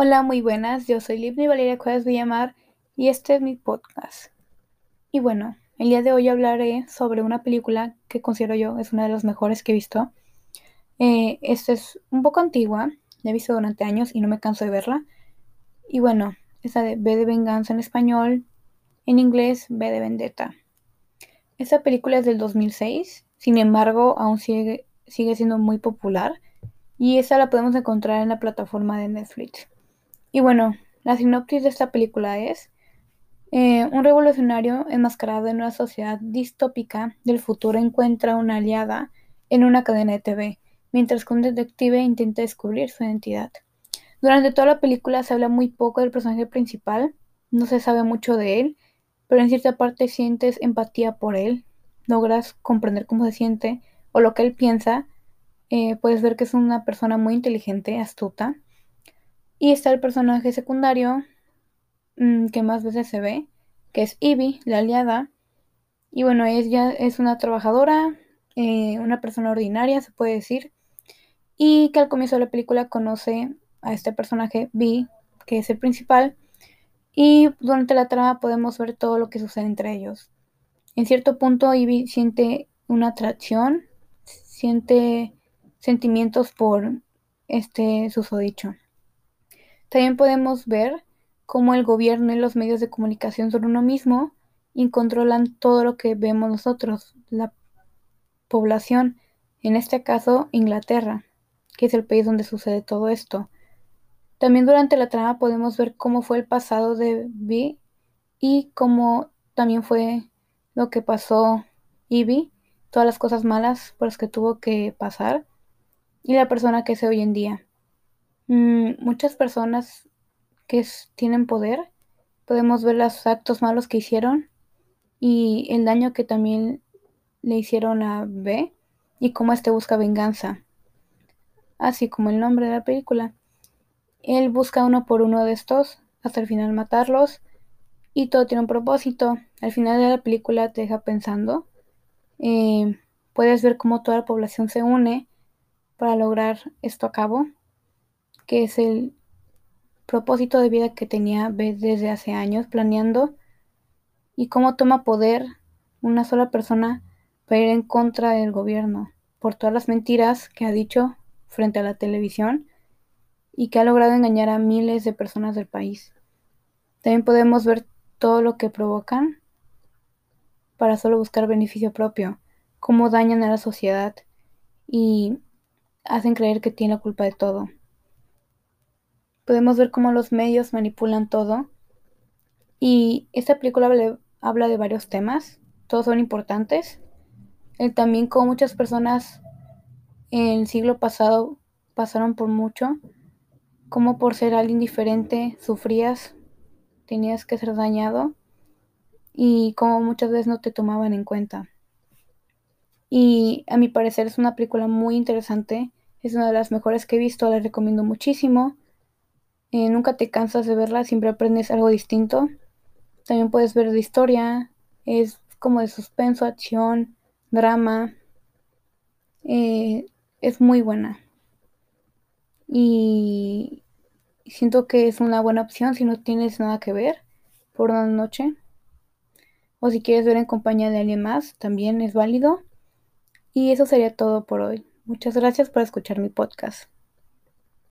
Hola, muy buenas. Yo soy Livni Valeria Cuevas Villamar y este es mi podcast. Y bueno, el día de hoy hablaré sobre una película que considero yo es una de las mejores que he visto. Eh, esta es un poco antigua, la he visto durante años y no me canso de verla. Y bueno, esa de B de Venganza en español, en inglés B de Vendetta. Esta película es del 2006, sin embargo, aún sigue, sigue siendo muy popular y esta la podemos encontrar en la plataforma de Netflix. Y bueno, la sinopsis de esta película es eh, un revolucionario enmascarado en una sociedad distópica del futuro encuentra una aliada en una cadena de TV, mientras que un detective intenta descubrir su identidad. Durante toda la película se habla muy poco del personaje principal, no se sabe mucho de él, pero en cierta parte sientes empatía por él, logras comprender cómo se siente o lo que él piensa, eh, puedes ver que es una persona muy inteligente, astuta. Y está el personaje secundario mm, que más veces se ve, que es Ivy, la aliada. Y bueno, ella es una trabajadora, eh, una persona ordinaria, se puede decir. Y que al comienzo de la película conoce a este personaje, B, que es el principal. Y durante la trama podemos ver todo lo que sucede entre ellos. En cierto punto, Ivy siente una atracción, siente sentimientos por este susodicho. También podemos ver cómo el gobierno y los medios de comunicación son uno mismo y controlan todo lo que vemos nosotros, la población, en este caso Inglaterra, que es el país donde sucede todo esto. También durante la trama podemos ver cómo fue el pasado de Vi y cómo también fue lo que pasó Ivy, todas las cosas malas por las que tuvo que pasar y la persona que es hoy en día. Mm, muchas personas que tienen poder, podemos ver los actos malos que hicieron y el daño que también le hicieron a B y cómo este busca venganza. Así como el nombre de la película. Él busca uno por uno de estos hasta el final matarlos y todo tiene un propósito. Al final de la película te deja pensando. Eh, puedes ver cómo toda la población se une para lograr esto a cabo, que es el propósito de vida que tenía desde hace años planeando y cómo toma poder una sola persona para ir en contra del gobierno por todas las mentiras que ha dicho frente a la televisión y que ha logrado engañar a miles de personas del país. También podemos ver todo lo que provocan para solo buscar beneficio propio, cómo dañan a la sociedad y hacen creer que tiene la culpa de todo. Podemos ver cómo los medios manipulan todo. Y esta película habla de varios temas, todos son importantes. también como muchas personas en el siglo pasado pasaron por mucho, como por ser alguien diferente sufrías, tenías que ser dañado y como muchas veces no te tomaban en cuenta. Y a mi parecer es una película muy interesante es una de las mejores que he visto, la recomiendo muchísimo. Eh, nunca te cansas de verla, siempre aprendes algo distinto. También puedes ver de historia, es como de suspenso, acción, drama. Eh, es muy buena. Y siento que es una buena opción si no tienes nada que ver por una noche. O si quieres ver en compañía de alguien más, también es válido. Y eso sería todo por hoy. Muchas gracias por escuchar mi podcast.